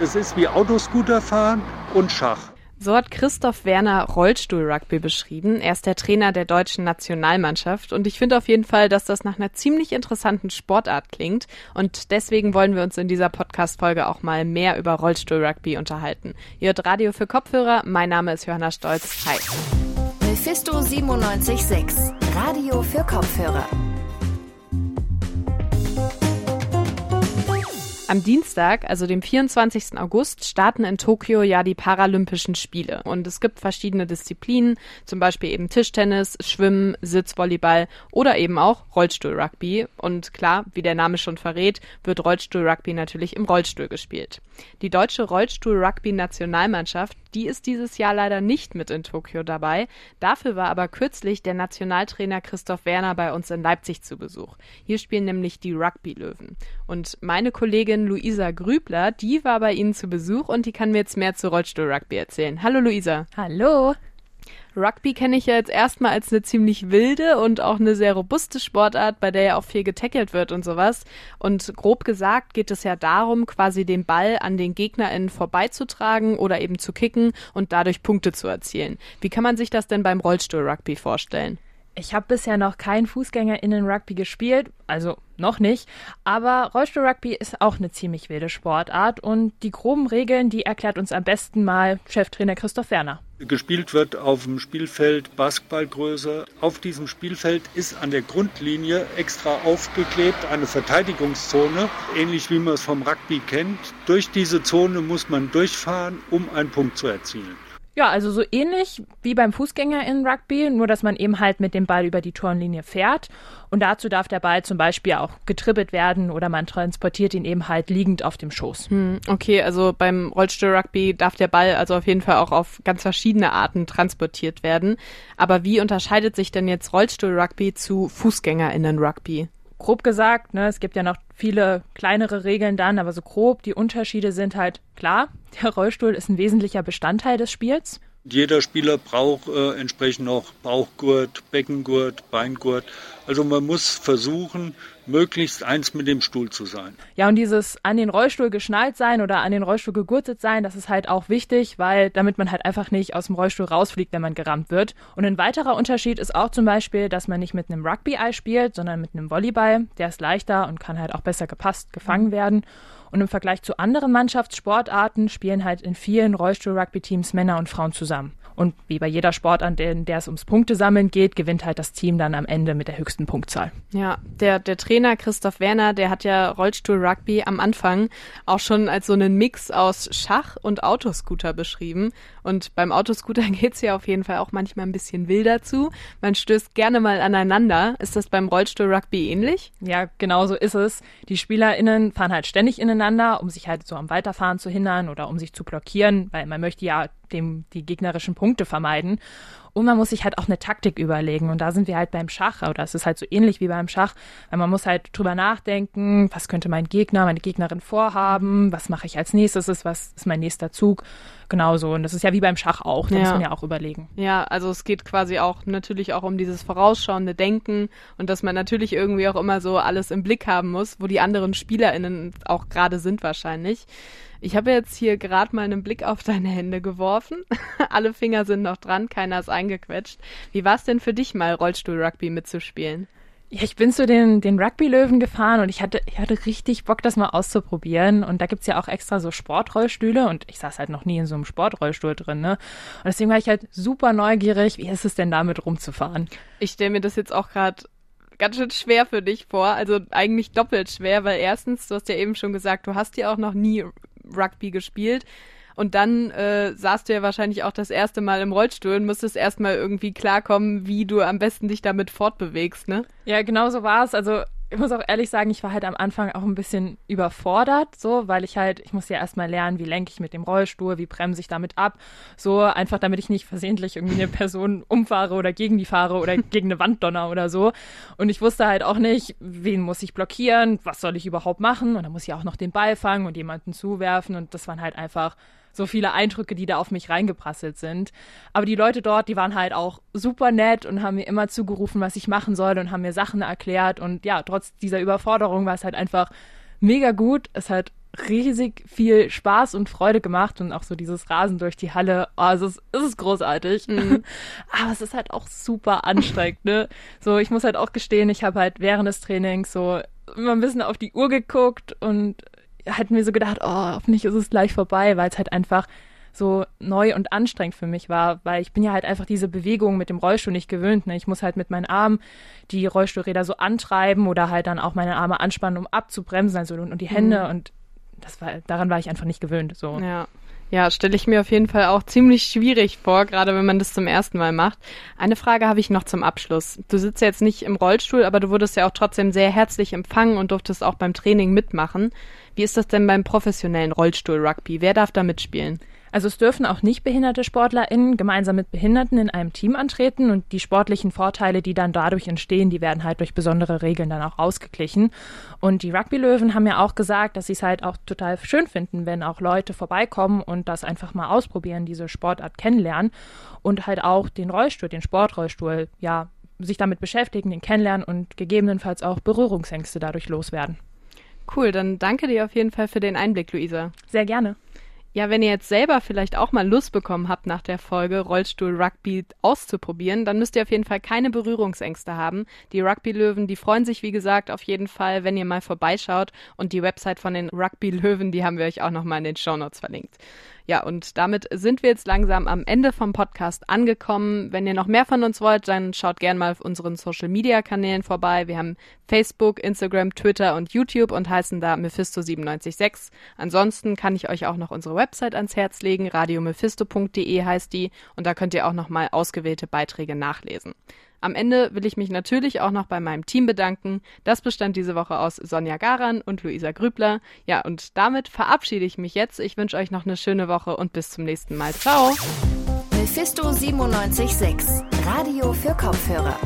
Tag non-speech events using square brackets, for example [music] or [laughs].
Es ist wie Autoscooter fahren und Schach. So hat Christoph Werner Rollstuhl-Rugby beschrieben. Er ist der Trainer der deutschen Nationalmannschaft und ich finde auf jeden Fall, dass das nach einer ziemlich interessanten Sportart klingt und deswegen wollen wir uns in dieser Podcast-Folge auch mal mehr über Rollstuhl-Rugby unterhalten. Ihr hört Radio für Kopfhörer, mein Name ist Johanna Stolz. Hi. Mephisto 97.6, Radio für Kopfhörer. Am Dienstag, also dem 24. August, starten in Tokio ja die Paralympischen Spiele. Und es gibt verschiedene Disziplinen, zum Beispiel eben Tischtennis, Schwimmen, Sitzvolleyball oder eben auch Rollstuhlrugby. Und klar, wie der Name schon verrät, wird Rollstuhlrugby natürlich im Rollstuhl gespielt. Die deutsche Rollstuhl-Rugby-Nationalmannschaft, die ist dieses Jahr leider nicht mit in Tokio dabei. Dafür war aber kürzlich der Nationaltrainer Christoph Werner bei uns in Leipzig zu Besuch. Hier spielen nämlich die Rugby-Löwen. Und meine Kollegin Kollegin Luisa Grübler, die war bei Ihnen zu Besuch und die kann mir jetzt mehr zu Rollstuhl-Rugby erzählen. Hallo Luisa. Hallo. Rugby kenne ich ja jetzt erstmal als eine ziemlich wilde und auch eine sehr robuste Sportart, bei der ja auch viel getackelt wird und sowas. Und grob gesagt geht es ja darum, quasi den Ball an den GegnerInnen vorbeizutragen oder eben zu kicken und dadurch Punkte zu erzielen. Wie kann man sich das denn beim Rollstuhl-Rugby vorstellen? Ich habe bisher noch kein Fußgängerinnen-Rugby gespielt, also noch nicht, aber Rollstuhl-Rugby ist auch eine ziemlich wilde Sportart und die groben Regeln, die erklärt uns am besten mal Cheftrainer Christoph Werner. Gespielt wird auf dem Spielfeld Basketballgröße. Auf diesem Spielfeld ist an der Grundlinie extra aufgeklebt eine Verteidigungszone, ähnlich wie man es vom Rugby kennt. Durch diese Zone muss man durchfahren, um einen Punkt zu erzielen. Ja, also so ähnlich wie beim Fußgänger in Rugby, nur dass man eben halt mit dem Ball über die Tornlinie fährt. Und dazu darf der Ball zum Beispiel auch getribbelt werden oder man transportiert ihn eben halt liegend auf dem Schoß. Hm, okay, also beim Rollstuhl-Rugby darf der Ball also auf jeden Fall auch auf ganz verschiedene Arten transportiert werden. Aber wie unterscheidet sich denn jetzt Rollstuhl-Rugby zu Fußgängerinnen-Rugby? Grob gesagt, ne, es gibt ja noch viele kleinere Regeln dann, aber so grob, die Unterschiede sind halt klar. Der Rollstuhl ist ein wesentlicher Bestandteil des Spiels. Jeder Spieler braucht äh, entsprechend noch Bauchgurt, Beckengurt, Beingurt. Also man muss versuchen, möglichst eins mit dem Stuhl zu sein. Ja, und dieses an den Rollstuhl geschnallt sein oder an den Rollstuhl gegurtet sein, das ist halt auch wichtig, weil damit man halt einfach nicht aus dem Rollstuhl rausfliegt, wenn man gerammt wird. Und ein weiterer Unterschied ist auch zum Beispiel, dass man nicht mit einem Rugby-Ei spielt, sondern mit einem Volleyball. Der ist leichter und kann halt auch besser gepasst gefangen werden. Und im Vergleich zu anderen Mannschaftssportarten spielen halt in vielen Rollstuhl-Rugby-Teams Männer und Frauen zusammen. Und wie bei jeder Sportart, in der es ums Punktesammeln geht, gewinnt halt das Team dann am Ende mit der höchsten Punktzahl. Ja, der, der Trainer Christoph Werner, der hat ja Rollstuhl-Rugby am Anfang auch schon als so einen Mix aus Schach und Autoscooter beschrieben. Und beim Autoscooter [laughs] geht's ja auf jeden Fall auch manchmal ein bisschen wilder zu. Man stößt gerne mal aneinander. Ist das beim Rollstuhl-Rugby ähnlich? Ja, genau so ist es. Die SpielerInnen fahren halt ständig ineinander, um sich halt so am Weiterfahren zu hindern oder um sich zu blockieren, weil man möchte ja dem die gegnerischen Punkte vermeiden. Und man muss sich halt auch eine Taktik überlegen. Und da sind wir halt beim Schach, oder es ist halt so ähnlich wie beim Schach, weil man muss halt drüber nachdenken, was könnte mein Gegner, meine Gegnerin vorhaben, was mache ich als nächstes, was ist mein nächster Zug. Genauso. Und das ist ja wie beim Schach auch, da ja. muss man ja auch überlegen. Ja, also es geht quasi auch natürlich auch um dieses vorausschauende Denken und dass man natürlich irgendwie auch immer so alles im Blick haben muss, wo die anderen SpielerInnen auch gerade sind wahrscheinlich. Ich habe jetzt hier gerade mal einen Blick auf deine Hände geworfen. [laughs] Alle Finger sind noch dran, keiner ist eingequetscht. Wie war es denn für dich mal, Rollstuhl-Rugby mitzuspielen? Ja, ich bin zu den, den Rugby-Löwen gefahren und ich hatte, ich hatte richtig Bock, das mal auszuprobieren. Und da gibt's ja auch extra so Sportrollstühle und ich saß halt noch nie in so einem Sportrollstuhl drin, ne? Und deswegen war ich halt super neugierig, wie ist es denn damit rumzufahren? Ich stelle mir das jetzt auch gerade ganz schön schwer für dich vor. Also eigentlich doppelt schwer, weil erstens, du hast ja eben schon gesagt, du hast ja auch noch nie Rugby gespielt. Und dann äh, saßt du ja wahrscheinlich auch das erste Mal im Rollstuhl und musstest erstmal irgendwie klarkommen, wie du am besten dich damit fortbewegst, ne? Ja, genau so war es. Also ich muss auch ehrlich sagen, ich war halt am Anfang auch ein bisschen überfordert, so, weil ich halt, ich muss ja erstmal lernen, wie lenke ich mit dem Rollstuhl, wie bremse ich damit ab, so, einfach damit ich nicht versehentlich irgendwie eine Person [laughs] umfahre oder gegen die fahre oder [laughs] gegen eine Wand donner oder so. Und ich wusste halt auch nicht, wen muss ich blockieren, was soll ich überhaupt machen und dann muss ich auch noch den Ball fangen und jemanden zuwerfen und das waren halt einfach so viele Eindrücke, die da auf mich reingeprasselt sind. Aber die Leute dort, die waren halt auch super nett und haben mir immer zugerufen, was ich machen soll und haben mir Sachen erklärt. Und ja, trotz dieser Überforderung war es halt einfach mega gut. Es hat riesig viel Spaß und Freude gemacht und auch so dieses Rasen durch die Halle. Oh, es ist, es ist großartig. Mhm. [laughs] Aber es ist halt auch super anstrengend, ne? So, ich muss halt auch gestehen, ich habe halt während des Trainings so immer ein bisschen auf die Uhr geguckt und halt mir so gedacht, oh, hoffentlich ist es gleich vorbei, weil es halt einfach so neu und anstrengend für mich war, weil ich bin ja halt einfach diese Bewegung mit dem Rollstuhl nicht gewöhnt. Ne? Ich muss halt mit meinen Armen die Rollstuhlräder so antreiben oder halt dann auch meine Arme anspannen, um abzubremsen, also und, und die Hände mhm. und das war, daran war ich einfach nicht gewöhnt. So. Ja. Ja, stelle ich mir auf jeden Fall auch ziemlich schwierig vor, gerade wenn man das zum ersten Mal macht. Eine Frage habe ich noch zum Abschluss. Du sitzt jetzt nicht im Rollstuhl, aber du wurdest ja auch trotzdem sehr herzlich empfangen und durftest auch beim Training mitmachen. Wie ist das denn beim professionellen Rollstuhl-Rugby? Wer darf da mitspielen? Also es dürfen auch nicht behinderte SportlerInnen gemeinsam mit Behinderten in einem Team antreten und die sportlichen Vorteile, die dann dadurch entstehen, die werden halt durch besondere Regeln dann auch ausgeglichen. Und die Rugby-Löwen haben ja auch gesagt, dass sie es halt auch total schön finden, wenn auch Leute vorbeikommen und das einfach mal ausprobieren, diese Sportart kennenlernen und halt auch den Rollstuhl, den Sportrollstuhl, ja, sich damit beschäftigen, den kennenlernen und gegebenenfalls auch Berührungsängste dadurch loswerden. Cool, dann danke dir auf jeden Fall für den Einblick, Luisa. Sehr gerne. Ja, wenn ihr jetzt selber vielleicht auch mal Lust bekommen habt, nach der Folge Rollstuhl Rugby auszuprobieren, dann müsst ihr auf jeden Fall keine Berührungsängste haben. Die Rugby-Löwen, die freuen sich, wie gesagt, auf jeden Fall, wenn ihr mal vorbeischaut. Und die Website von den Rugby-Löwen, die haben wir euch auch nochmal in den Show Notes verlinkt. Ja, und damit sind wir jetzt langsam am Ende vom Podcast angekommen. Wenn ihr noch mehr von uns wollt, dann schaut gerne mal auf unseren Social Media Kanälen vorbei. Wir haben Facebook, Instagram, Twitter und YouTube und heißen da Mephisto976. Ansonsten kann ich euch auch noch unsere Website ans Herz legen. radiomephisto.de heißt die und da könnt ihr auch noch mal ausgewählte Beiträge nachlesen. Am Ende will ich mich natürlich auch noch bei meinem Team bedanken. Das bestand diese Woche aus Sonja Garan und Luisa Grübler. Ja, und damit verabschiede ich mich jetzt. Ich wünsche euch noch eine schöne Woche und bis zum nächsten Mal. Ciao. Mephisto 976, Radio für Kopfhörer.